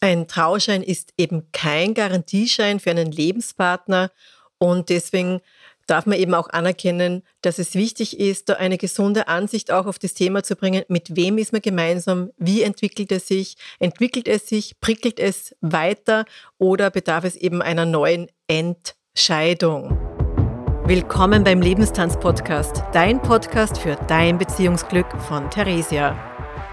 Ein Trauschein ist eben kein Garantieschein für einen Lebenspartner und deswegen darf man eben auch anerkennen, dass es wichtig ist, da eine gesunde Ansicht auch auf das Thema zu bringen. Mit wem ist man gemeinsam? Wie entwickelt es sich? Entwickelt es sich? Prickelt es weiter? Oder bedarf es eben einer neuen Entscheidung? Willkommen beim Lebenstanz-Podcast, dein Podcast für dein Beziehungsglück von Theresia.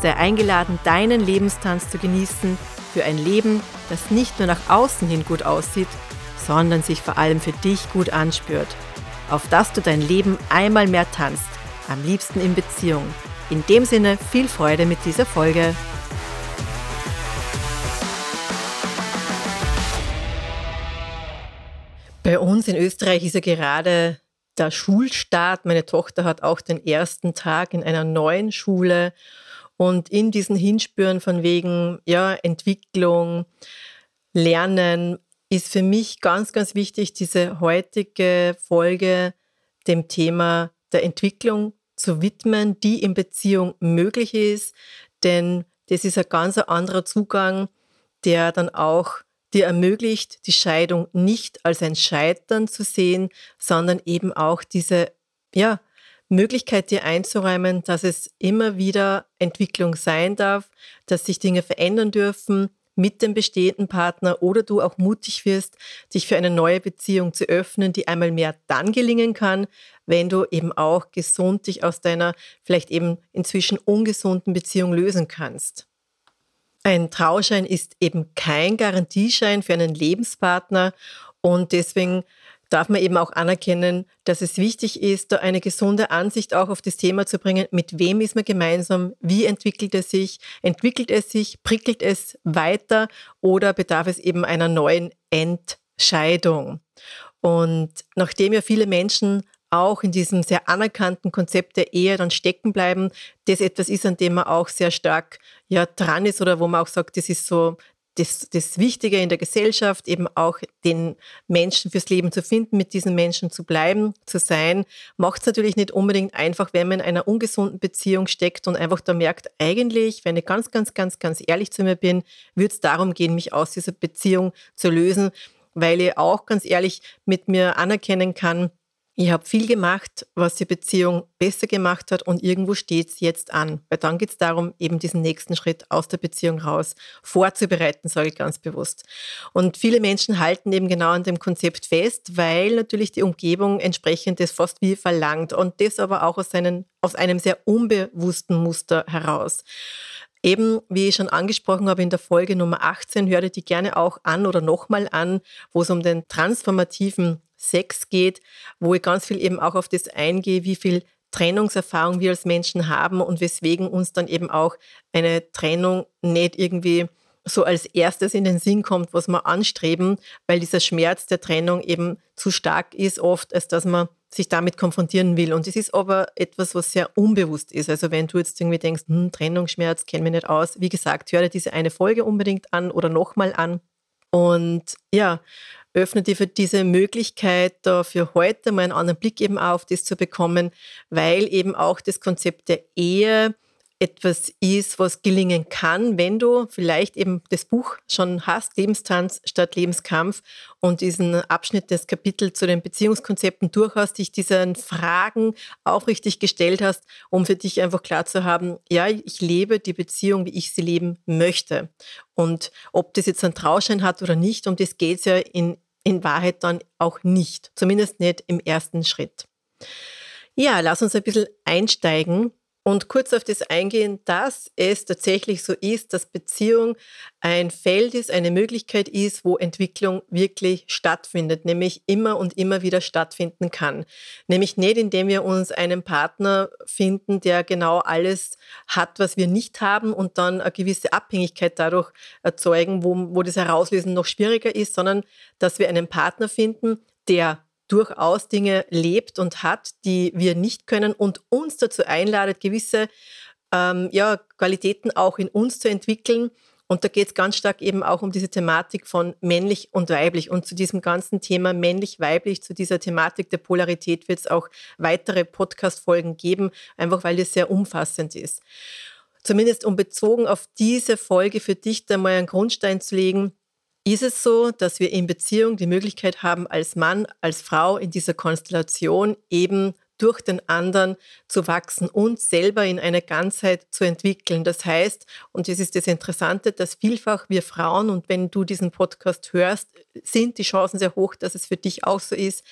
sei eingeladen, deinen Lebenstanz zu genießen für ein Leben, das nicht nur nach außen hin gut aussieht, sondern sich vor allem für dich gut anspürt. Auf dass du dein Leben einmal mehr tanzt, am liebsten in Beziehung. In dem Sinne viel Freude mit dieser Folge. Bei uns in Österreich ist ja gerade der Schulstart. Meine Tochter hat auch den ersten Tag in einer neuen Schule und in diesen Hinspüren von wegen ja, Entwicklung, Lernen ist für mich ganz, ganz wichtig, diese heutige Folge dem Thema der Entwicklung zu widmen, die in Beziehung möglich ist. Denn das ist ein ganz anderer Zugang, der dann auch dir ermöglicht, die Scheidung nicht als ein Scheitern zu sehen, sondern eben auch diese ja, Möglichkeit dir einzuräumen, dass es immer wieder Entwicklung sein darf, dass sich Dinge verändern dürfen mit dem bestehenden Partner oder du auch mutig wirst, dich für eine neue Beziehung zu öffnen, die einmal mehr dann gelingen kann, wenn du eben auch gesund dich aus deiner vielleicht eben inzwischen ungesunden Beziehung lösen kannst. Ein Trauschein ist eben kein Garantieschein für einen Lebenspartner und deswegen darf man eben auch anerkennen, dass es wichtig ist, da eine gesunde Ansicht auch auf das Thema zu bringen, mit wem ist man gemeinsam, wie entwickelt es sich, entwickelt es sich, prickelt es weiter oder bedarf es eben einer neuen Entscheidung. Und nachdem ja viele Menschen auch in diesem sehr anerkannten Konzept der Ehe dann stecken bleiben, das etwas ist, an dem man auch sehr stark ja dran ist oder wo man auch sagt, das ist so das, das Wichtige in der Gesellschaft, eben auch den Menschen fürs Leben zu finden, mit diesen Menschen zu bleiben, zu sein, macht es natürlich nicht unbedingt einfach, wenn man in einer ungesunden Beziehung steckt und einfach da merkt, eigentlich, wenn ich ganz, ganz, ganz, ganz ehrlich zu mir bin, würde es darum gehen, mich aus dieser Beziehung zu lösen, weil ich auch ganz ehrlich mit mir anerkennen kann, ich habe viel gemacht, was die Beziehung besser gemacht hat und irgendwo steht es jetzt an. Weil dann geht es darum, eben diesen nächsten Schritt aus der Beziehung raus vorzubereiten, sage ich ganz bewusst. Und viele Menschen halten eben genau an dem Konzept fest, weil natürlich die Umgebung entsprechend das fast wie verlangt und das aber auch aus, seinen, aus einem sehr unbewussten Muster heraus. Eben, wie ich schon angesprochen habe in der Folge Nummer 18, hör dir die gerne auch an oder nochmal an, wo es um den transformativen Sex geht, wo ich ganz viel eben auch auf das eingehe, wie viel Trennungserfahrung wir als Menschen haben und weswegen uns dann eben auch eine Trennung nicht irgendwie so als erstes in den Sinn kommt, was wir anstreben, weil dieser Schmerz der Trennung eben zu stark ist oft, als dass man sich damit konfrontieren will. Und es ist aber etwas, was sehr unbewusst ist. Also wenn du jetzt irgendwie denkst, hm, Trennungsschmerz, kenne mich nicht aus, wie gesagt, höre diese eine Folge unbedingt an oder nochmal an. Und ja, öffne dir für diese Möglichkeit, da für heute mal einen anderen Blick eben auf das zu bekommen, weil eben auch das Konzept der Ehe etwas ist, was gelingen kann, wenn du vielleicht eben das Buch schon hast, Lebenstanz statt Lebenskampf und diesen Abschnitt des Kapitels zu den Beziehungskonzepten durch hast, dich diesen Fragen aufrichtig gestellt hast, um für dich einfach klar zu haben, ja, ich lebe die Beziehung, wie ich sie leben möchte. Und ob das jetzt einen Trauschein hat oder nicht, um das geht es ja in, in Wahrheit dann auch nicht, zumindest nicht im ersten Schritt. Ja, lass uns ein bisschen einsteigen Und kurz auf das eingehen, dass es tatsächlich so ist, dass Beziehung ein Feld ist, eine Möglichkeit ist, wo Entwicklung wirklich stattfindet, nämlich immer und immer wieder stattfinden kann. Nämlich nicht, indem wir uns einen Partner finden, der genau alles hat, was wir nicht haben und dann eine gewisse Abhängigkeit dadurch erzeugen, wo, wo das Herauslösen noch schwieriger ist, sondern dass wir einen Partner finden, der durchaus Dinge lebt und hat, die wir nicht können und uns dazu einladet, gewisse ähm, ja, Qualitäten auch in uns zu entwickeln. Und da geht es ganz stark eben auch um diese Thematik von männlich und weiblich. Und zu diesem ganzen Thema männlich-weiblich, zu dieser Thematik der Polarität wird es auch weitere Podcast-Folgen geben, einfach weil das sehr umfassend ist. Zumindest um bezogen auf diese Folge für dich da mal einen Grundstein zu legen, ist es so, dass wir in Beziehung die Möglichkeit haben, als Mann, als Frau in dieser Konstellation eben durch den anderen zu wachsen und selber in eine Ganzheit zu entwickeln. Das heißt, und das ist das Interessante, dass vielfach wir Frauen, und wenn du diesen Podcast hörst, sind die Chancen sehr hoch, dass es für dich auch so ist,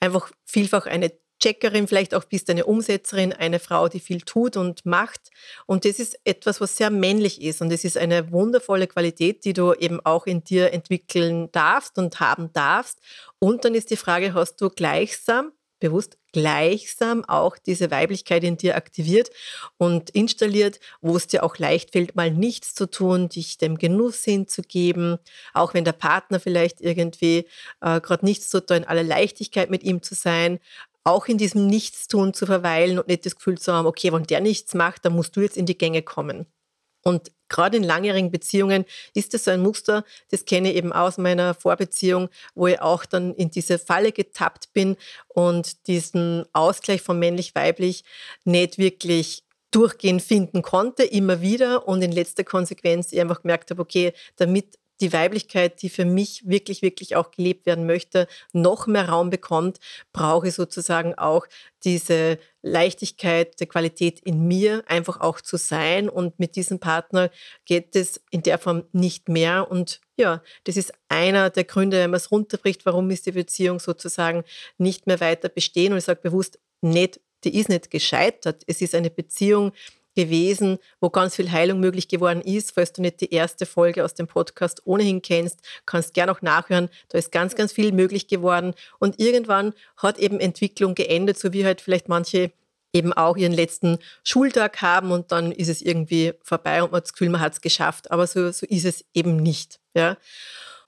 einfach vielfach eine Checkerin, vielleicht auch bist eine Umsetzerin, eine Frau, die viel tut und macht. Und das ist etwas, was sehr männlich ist. Und es ist eine wundervolle Qualität, die du eben auch in dir entwickeln darfst und haben darfst. Und dann ist die Frage, hast du gleichsam, bewusst gleichsam auch diese Weiblichkeit in dir aktiviert und installiert, wo es dir auch leicht fällt, mal nichts zu tun, dich dem Genuss hinzugeben, auch wenn der Partner vielleicht irgendwie äh, gerade nichts tut, da in aller Leichtigkeit mit ihm zu sein, auch in diesem Nichtstun zu verweilen und nicht das Gefühl zu haben, okay, wenn der nichts macht, dann musst du jetzt in die Gänge kommen. Und gerade in langjährigen Beziehungen ist das so ein Muster, das kenne ich eben aus meiner Vorbeziehung, wo ich auch dann in diese Falle getappt bin und diesen Ausgleich von männlich-weiblich nicht wirklich durchgehend finden konnte, immer wieder und in letzter Konsequenz ich einfach gemerkt habe, okay, damit die Weiblichkeit, die für mich wirklich, wirklich auch gelebt werden möchte, noch mehr Raum bekommt, brauche ich sozusagen auch diese Leichtigkeit, der Qualität in mir einfach auch zu sein. Und mit diesem Partner geht es in der Form nicht mehr. Und ja, das ist einer der Gründe, wenn man es runterbricht, warum ist die Beziehung sozusagen nicht mehr weiter bestehen. Und ich sage bewusst, nicht, die ist nicht gescheitert. Es ist eine Beziehung, gewesen, wo ganz viel Heilung möglich geworden ist. Falls du nicht die erste Folge aus dem Podcast ohnehin kennst, kannst gerne auch nachhören. Da ist ganz, ganz viel möglich geworden. Und irgendwann hat eben Entwicklung geendet, so wie halt vielleicht manche eben auch ihren letzten Schultag haben und dann ist es irgendwie vorbei und man hat das Gefühl, man hat es geschafft. Aber so, so ist es eben nicht. Ja.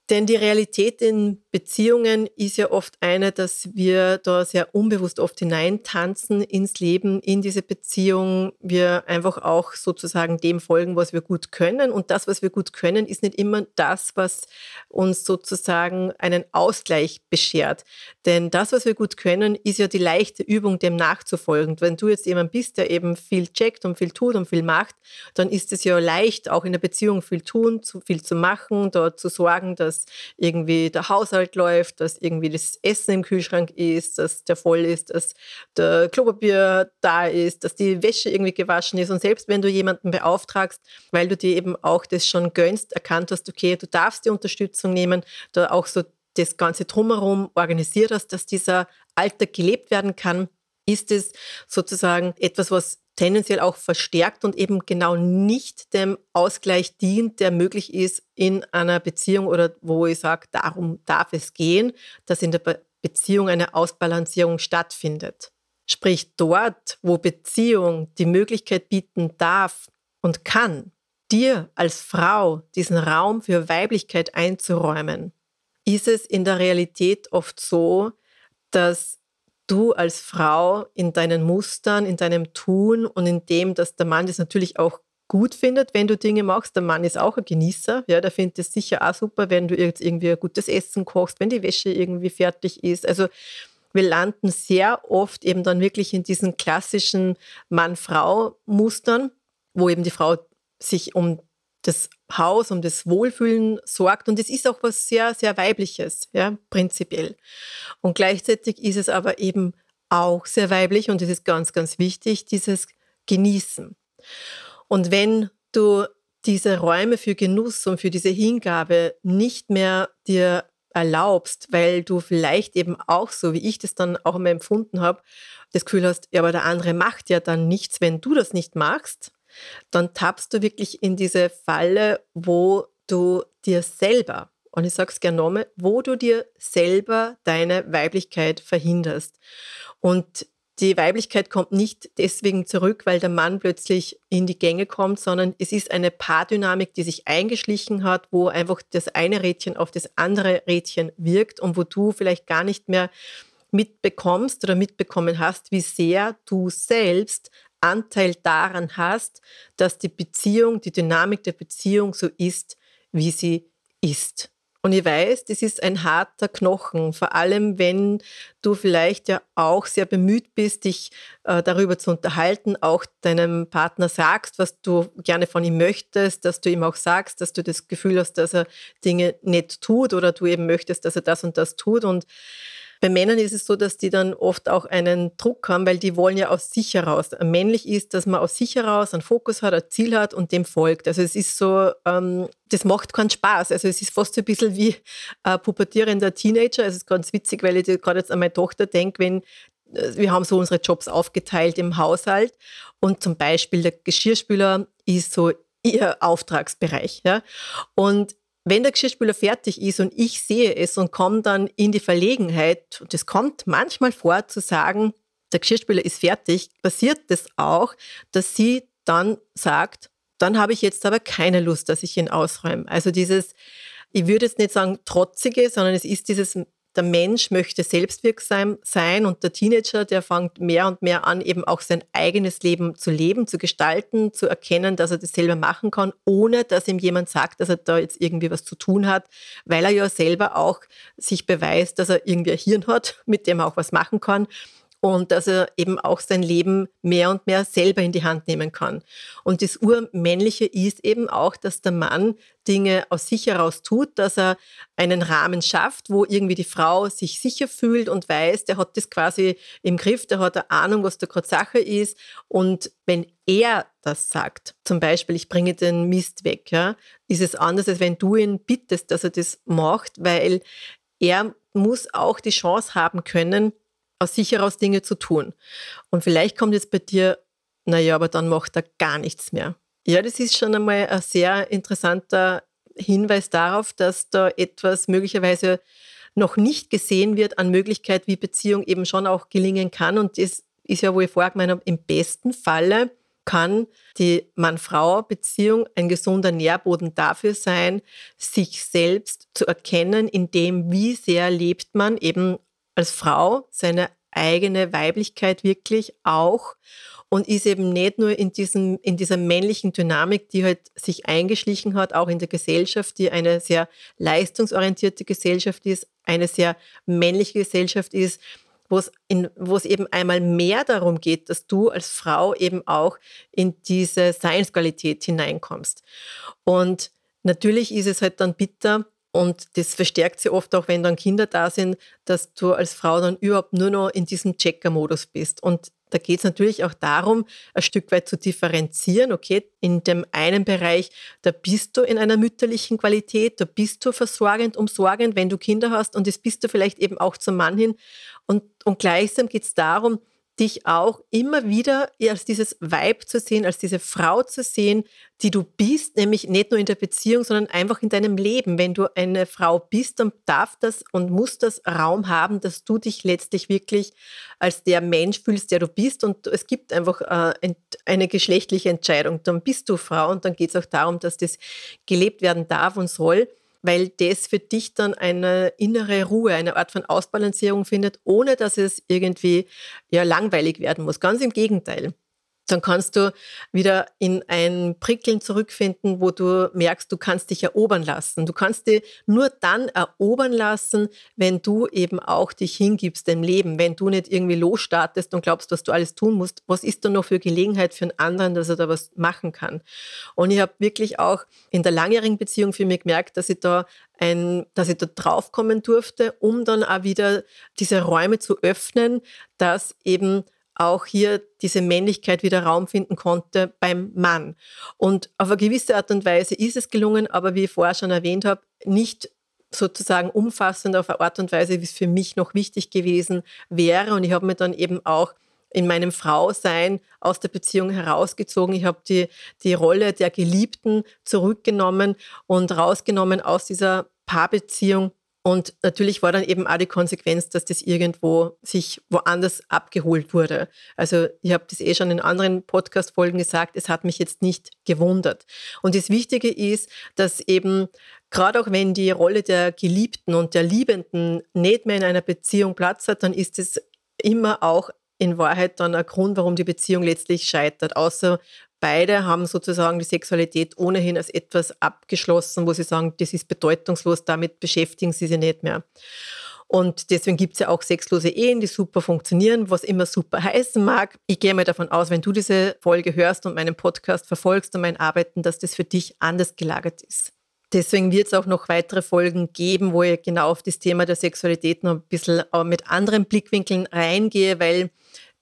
Denn die Realität in Beziehungen ist ja oft eine, dass wir da sehr unbewusst oft hineintanzen ins Leben, in diese Beziehung. Wir einfach auch sozusagen dem folgen, was wir gut können. Und das, was wir gut können, ist nicht immer das, was uns sozusagen einen Ausgleich beschert. Denn das, was wir gut können, ist ja die leichte Übung, dem nachzufolgen. Wenn du jetzt jemand bist, der eben viel checkt und viel tut und viel macht, dann ist es ja leicht, auch in der Beziehung viel tun, viel zu machen, dort zu sorgen, dass irgendwie der Haushalt läuft, dass irgendwie das Essen im Kühlschrank ist, dass der voll ist, dass der Klopapier da ist, dass die Wäsche irgendwie gewaschen ist. Und selbst wenn du jemanden beauftragst, weil du dir eben auch das schon gönnst, erkannt hast, okay, du darfst die Unterstützung nehmen, da auch so das Ganze drumherum organisiert hast, dass dieser Alltag gelebt werden kann, ist es sozusagen etwas, was tendenziell auch verstärkt und eben genau nicht dem Ausgleich dient, der möglich ist in einer Beziehung oder wo ich sage, darum darf es gehen, dass in der Beziehung eine Ausbalancierung stattfindet. Sprich, dort, wo Beziehung die Möglichkeit bieten darf und kann, dir als Frau diesen Raum für Weiblichkeit einzuräumen, ist es in der Realität oft so, dass du als Frau in deinen Mustern, in deinem Tun und in dem, dass der Mann das natürlich auch gut findet, wenn du Dinge machst. Der Mann ist auch ein Genießer. Ja, der findet es sicher auch super, wenn du jetzt irgendwie ein gutes Essen kochst, wenn die Wäsche irgendwie fertig ist. Also wir landen sehr oft eben dann wirklich in diesen klassischen Mann-Frau-Mustern, wo eben die Frau sich um das Haus, um das Wohlfühlen sorgt. Und es ist auch was sehr, sehr Weibliches, ja, prinzipiell. Und gleichzeitig ist es aber eben auch sehr weiblich und es ist ganz, ganz wichtig, dieses Genießen. Und wenn du diese Räume für Genuss und für diese Hingabe nicht mehr dir erlaubst, weil du vielleicht eben auch so, wie ich das dann auch immer empfunden habe, das Gefühl hast, ja, aber der andere macht ja dann nichts, wenn du das nicht machst, dann tappst du wirklich in diese Falle, wo du dir selber, und ich sage es gerne nochmal, wo du dir selber deine Weiblichkeit verhinderst. Und die Weiblichkeit kommt nicht deswegen zurück, weil der Mann plötzlich in die Gänge kommt, sondern es ist eine Paardynamik, die sich eingeschlichen hat, wo einfach das eine Rädchen auf das andere Rädchen wirkt und wo du vielleicht gar nicht mehr mitbekommst oder mitbekommen hast, wie sehr du selbst Anteil daran hast, dass die Beziehung, die Dynamik der Beziehung so ist, wie sie ist. Und ich weiß, das ist ein harter Knochen, vor allem wenn du vielleicht ja auch sehr bemüht bist, dich äh, darüber zu unterhalten, auch deinem Partner sagst, was du gerne von ihm möchtest, dass du ihm auch sagst, dass du das Gefühl hast, dass er Dinge nicht tut oder du eben möchtest, dass er das und das tut. Und bei Männern ist es so, dass die dann oft auch einen Druck haben, weil die wollen ja aus sich heraus. Männlich ist, dass man aus sich heraus einen Fokus hat, ein Ziel hat und dem folgt. Also es ist so, ähm, das macht keinen Spaß. Also es ist fast so ein bisschen wie ein pubertierender Teenager. Also es ist ganz witzig, weil ich gerade jetzt an meine Tochter denke, wenn äh, wir haben so unsere Jobs aufgeteilt im Haushalt und zum Beispiel der Geschirrspüler ist so ihr Auftragsbereich. Ja? Und wenn der Geschirrspüler fertig ist und ich sehe es und komme dann in die Verlegenheit, und es kommt manchmal vor zu sagen, der Geschirrspüler ist fertig, passiert das auch, dass sie dann sagt, dann habe ich jetzt aber keine Lust, dass ich ihn ausräume. Also dieses, ich würde jetzt nicht sagen trotzige, sondern es ist dieses der Mensch möchte selbstwirksam sein und der Teenager, der fängt mehr und mehr an, eben auch sein eigenes Leben zu leben, zu gestalten, zu erkennen, dass er das selber machen kann, ohne dass ihm jemand sagt, dass er da jetzt irgendwie was zu tun hat, weil er ja selber auch sich beweist, dass er irgendwie ein Hirn hat, mit dem er auch was machen kann und dass er eben auch sein Leben mehr und mehr selber in die Hand nehmen kann. Und das Urmännliche ist eben auch, dass der Mann Dinge aus sich heraus tut, dass er einen Rahmen schafft, wo irgendwie die Frau sich sicher fühlt und weiß, der hat das quasi im Griff, der hat eine Ahnung, was da gerade Sache ist. Und wenn er das sagt, zum Beispiel, ich bringe den Mist weg, ja, ist es anders, als wenn du ihn bittest, dass er das macht, weil er muss auch die Chance haben können, aus sich heraus Dinge zu tun. Und vielleicht kommt jetzt bei dir, naja, aber dann macht er gar nichts mehr. Ja, das ist schon einmal ein sehr interessanter Hinweis darauf, dass da etwas möglicherweise noch nicht gesehen wird an Möglichkeit, wie Beziehung eben schon auch gelingen kann. Und das ist ja, wo ich vorher gemeint habe, im besten Falle kann die Mann-Frau-Beziehung ein gesunder Nährboden dafür sein, sich selbst zu erkennen, in dem, wie sehr lebt man eben als Frau seine eigene Weiblichkeit wirklich auch und ist eben nicht nur in, diesem, in dieser männlichen Dynamik, die halt sich eingeschlichen hat, auch in der Gesellschaft, die eine sehr leistungsorientierte Gesellschaft ist, eine sehr männliche Gesellschaft ist, wo es, in, wo es eben einmal mehr darum geht, dass du als Frau eben auch in diese Seinsqualität hineinkommst. Und natürlich ist es halt dann bitter, und das verstärkt sich oft auch, wenn dann Kinder da sind, dass du als Frau dann überhaupt nur noch in diesem Checker-Modus bist. Und da geht es natürlich auch darum, ein Stück weit zu differenzieren. Okay, in dem einen Bereich, da bist du in einer mütterlichen Qualität, da bist du versorgend, umsorgend, wenn du Kinder hast und das bist du vielleicht eben auch zum Mann hin. Und, und gleichsam geht es darum, dich auch immer wieder als dieses Weib zu sehen, als diese Frau zu sehen, die du bist, nämlich nicht nur in der Beziehung, sondern einfach in deinem Leben. Wenn du eine Frau bist, dann darf das und muss das Raum haben, dass du dich letztlich wirklich als der Mensch fühlst, der du bist. Und es gibt einfach äh, eine geschlechtliche Entscheidung. Dann bist du Frau und dann geht es auch darum, dass das gelebt werden darf und soll weil das für dich dann eine innere Ruhe, eine Art von Ausbalancierung findet, ohne dass es irgendwie ja, langweilig werden muss. Ganz im Gegenteil dann kannst du wieder in ein Prickeln zurückfinden, wo du merkst, du kannst dich erobern lassen. Du kannst dich nur dann erobern lassen, wenn du eben auch dich hingibst dem Leben, wenn du nicht irgendwie losstartest und glaubst, was du alles tun musst. Was ist da noch für Gelegenheit für einen anderen, dass er da was machen kann? Und ich habe wirklich auch in der langjährigen Beziehung für mich gemerkt, dass ich da ein, dass ich da draufkommen durfte, um dann auch wieder diese Räume zu öffnen, dass eben auch hier diese Männlichkeit wieder Raum finden konnte beim Mann. Und auf eine gewisse Art und Weise ist es gelungen, aber wie ich vorher schon erwähnt habe, nicht sozusagen umfassend auf eine Art und Weise, wie es für mich noch wichtig gewesen wäre. Und ich habe mir dann eben auch in meinem Frausein aus der Beziehung herausgezogen. Ich habe die, die Rolle der Geliebten zurückgenommen und rausgenommen aus dieser Paarbeziehung und natürlich war dann eben auch die Konsequenz, dass das irgendwo sich woanders abgeholt wurde. Also ich habe das eh schon in anderen Podcast-Folgen gesagt, es hat mich jetzt nicht gewundert. Und das Wichtige ist, dass eben gerade auch wenn die Rolle der Geliebten und der Liebenden nicht mehr in einer Beziehung Platz hat, dann ist es immer auch in Wahrheit dann ein Grund, warum die Beziehung letztlich scheitert. Außer Beide haben sozusagen die Sexualität ohnehin als etwas abgeschlossen, wo sie sagen, das ist bedeutungslos, damit beschäftigen sie sich nicht mehr. Und deswegen gibt es ja auch sexlose Ehen, die super funktionieren, was immer super heißen mag. Ich gehe mal davon aus, wenn du diese Folge hörst und meinen Podcast verfolgst und mein Arbeiten, dass das für dich anders gelagert ist. Deswegen wird es auch noch weitere Folgen geben, wo ich genau auf das Thema der Sexualität noch ein bisschen mit anderen Blickwinkeln reingehe, weil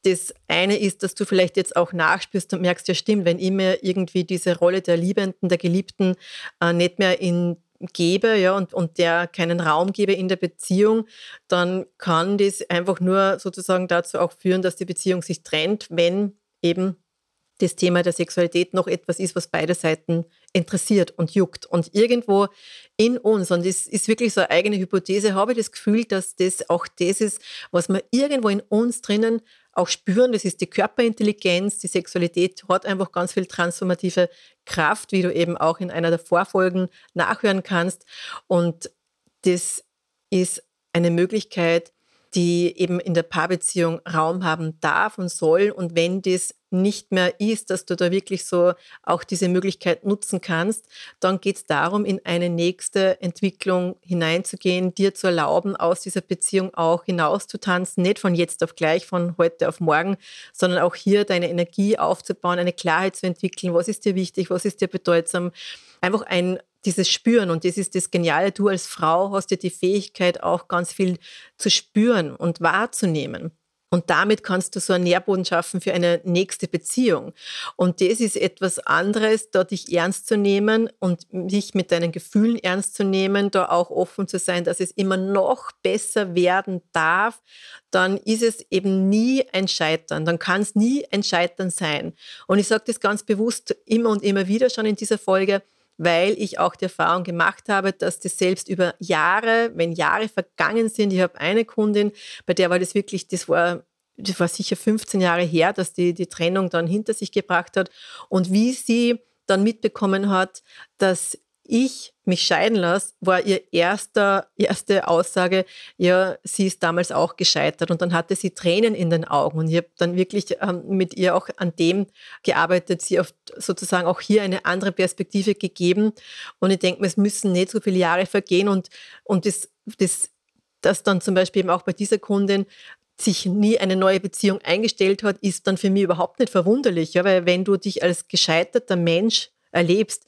das eine ist, dass du vielleicht jetzt auch nachspürst und merkst, ja stimmt, wenn ich mir irgendwie diese Rolle der Liebenden, der Geliebten äh, nicht mehr in gebe ja, und, und der keinen Raum gebe in der Beziehung, dann kann das einfach nur sozusagen dazu auch führen, dass die Beziehung sich trennt, wenn eben das Thema der Sexualität noch etwas ist, was beide Seiten interessiert und juckt. Und irgendwo in uns, und das ist wirklich so eine eigene Hypothese, habe ich das Gefühl, dass das auch das ist, was wir irgendwo in uns drinnen auch spüren. Das ist die Körperintelligenz, die Sexualität hat einfach ganz viel transformative Kraft, wie du eben auch in einer der Vorfolgen nachhören kannst. Und das ist eine Möglichkeit, die eben in der Paarbeziehung Raum haben darf und soll. Und wenn das nicht mehr ist, dass du da wirklich so auch diese Möglichkeit nutzen kannst, dann geht es darum, in eine nächste Entwicklung hineinzugehen, dir zu erlauben, aus dieser Beziehung auch hinauszutanzen, nicht von jetzt auf gleich, von heute auf morgen, sondern auch hier deine Energie aufzubauen, eine Klarheit zu entwickeln, was ist dir wichtig, was ist dir bedeutsam, einfach ein dieses Spüren und das ist das Geniale, du als Frau hast ja die Fähigkeit auch ganz viel zu spüren und wahrzunehmen. Und damit kannst du so einen Nährboden schaffen für eine nächste Beziehung. Und das ist etwas anderes, da dich ernst zu nehmen und dich mit deinen Gefühlen ernst zu nehmen, da auch offen zu sein, dass es immer noch besser werden darf. Dann ist es eben nie ein Scheitern. Dann kann es nie ein Scheitern sein. Und ich sage das ganz bewusst immer und immer wieder schon in dieser Folge weil ich auch die Erfahrung gemacht habe, dass das selbst über Jahre, wenn Jahre vergangen sind, ich habe eine Kundin, bei der war das wirklich, das war das war sicher 15 Jahre her, dass die die Trennung dann hinter sich gebracht hat. Und wie sie dann mitbekommen hat, dass ich mich scheiden lasse, war ihr erster, erste Aussage, ja, sie ist damals auch gescheitert. Und dann hatte sie Tränen in den Augen. Und ich habe dann wirklich ähm, mit ihr auch an dem gearbeitet, sie auf sozusagen auch hier eine andere Perspektive gegeben. Und ich denke, es müssen nicht so viele Jahre vergehen und, und das, das, das dann zum Beispiel eben auch bei dieser Kundin sich nie eine neue Beziehung eingestellt hat, ist dann für mich überhaupt nicht verwunderlich. Ja? Weil wenn du dich als gescheiterter Mensch erlebst,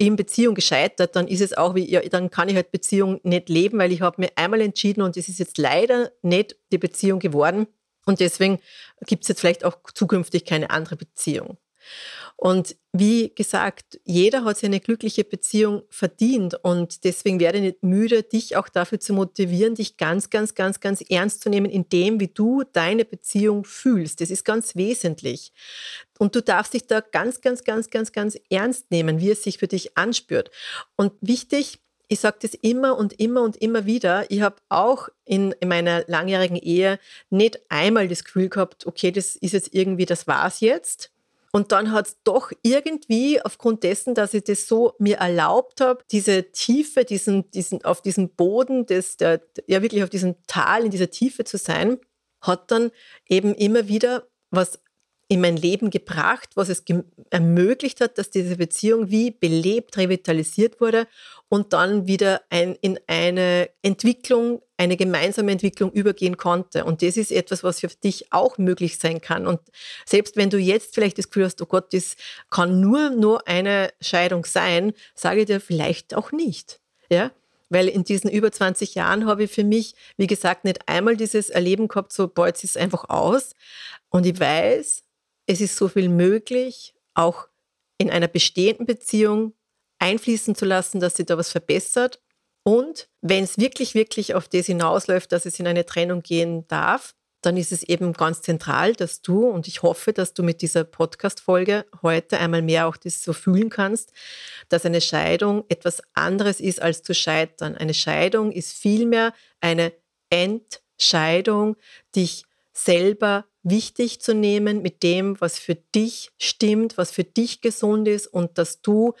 in Beziehung gescheitert, dann ist es auch wie, ja, dann kann ich halt Beziehung nicht leben, weil ich habe mir einmal entschieden und es ist jetzt leider nicht die Beziehung geworden. Und deswegen gibt es jetzt vielleicht auch zukünftig keine andere Beziehung. Und wie gesagt, jeder hat sich eine glückliche Beziehung verdient und deswegen werde ich nicht müde, dich auch dafür zu motivieren, dich ganz, ganz, ganz, ganz ernst zu nehmen in dem, wie du deine Beziehung fühlst. Das ist ganz wesentlich. Und du darfst dich da ganz, ganz, ganz, ganz, ganz ernst nehmen, wie es sich für dich anspürt. Und wichtig, ich sage das immer und immer und immer wieder. Ich habe auch in, in, meiner langjährigen Ehe nicht einmal das Gefühl gehabt, okay, das ist jetzt irgendwie, das war's jetzt, und dann hat es doch irgendwie aufgrund dessen, dass ich das so mir erlaubt habe, diese Tiefe, diesen, diesen, auf diesem Boden, des, der, ja wirklich auf diesem Tal, in dieser Tiefe zu sein, hat dann eben immer wieder was in mein Leben gebracht, was es ermöglicht hat, dass diese Beziehung wie belebt, revitalisiert wurde und dann wieder ein, in eine Entwicklung, eine gemeinsame Entwicklung übergehen konnte. Und das ist etwas, was für dich auch möglich sein kann. Und selbst wenn du jetzt vielleicht das Gefühl hast, oh Gott, das kann nur, nur eine Scheidung sein, sage ich dir vielleicht auch nicht. Ja? Weil in diesen über 20 Jahren habe ich für mich, wie gesagt, nicht einmal dieses Erleben gehabt, so, ist es einfach aus. Und ich weiß, es ist so viel möglich, auch in einer bestehenden Beziehung einfließen zu lassen, dass sich da was verbessert. Und wenn es wirklich, wirklich auf das hinausläuft, dass es in eine Trennung gehen darf, dann ist es eben ganz zentral, dass du, und ich hoffe, dass du mit dieser Podcast-Folge heute einmal mehr auch das so fühlen kannst, dass eine Scheidung etwas anderes ist als zu scheitern. Eine Scheidung ist vielmehr eine Entscheidung, dich selber wichtig zu nehmen mit dem, was für dich stimmt, was für dich gesund ist und dass du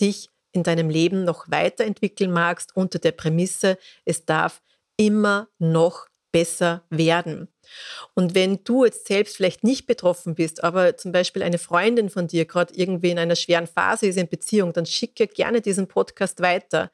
dich in deinem Leben noch weiterentwickeln magst unter der Prämisse, es darf immer noch besser werden. Und wenn du jetzt selbst vielleicht nicht betroffen bist, aber zum Beispiel eine Freundin von dir gerade irgendwie in einer schweren Phase ist in Beziehung, dann schicke gerne diesen Podcast weiter.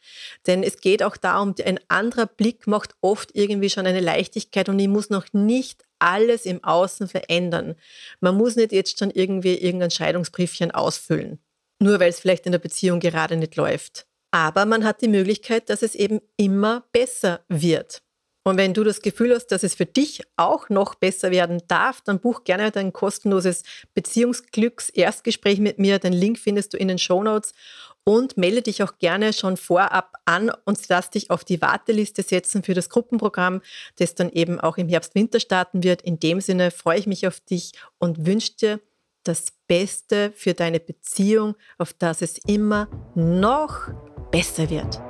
Denn es geht auch darum, ein anderer Blick macht oft irgendwie schon eine Leichtigkeit und ich muss noch nicht alles im Außen verändern. Man muss nicht jetzt schon irgendwie irgendein Scheidungsbriefchen ausfüllen, nur weil es vielleicht in der Beziehung gerade nicht läuft. Aber man hat die Möglichkeit, dass es eben immer besser wird. Und wenn du das Gefühl hast, dass es für dich auch noch besser werden darf, dann buch gerne dein kostenloses Beziehungsglücks-Erstgespräch mit mir. Den Link findest du in den Show Notes und melde dich auch gerne schon vorab an und lass dich auf die Warteliste setzen für das Gruppenprogramm, das dann eben auch im Herbst-Winter starten wird. In dem Sinne freue ich mich auf dich und wünsche dir das Beste für deine Beziehung, auf das es immer noch besser wird.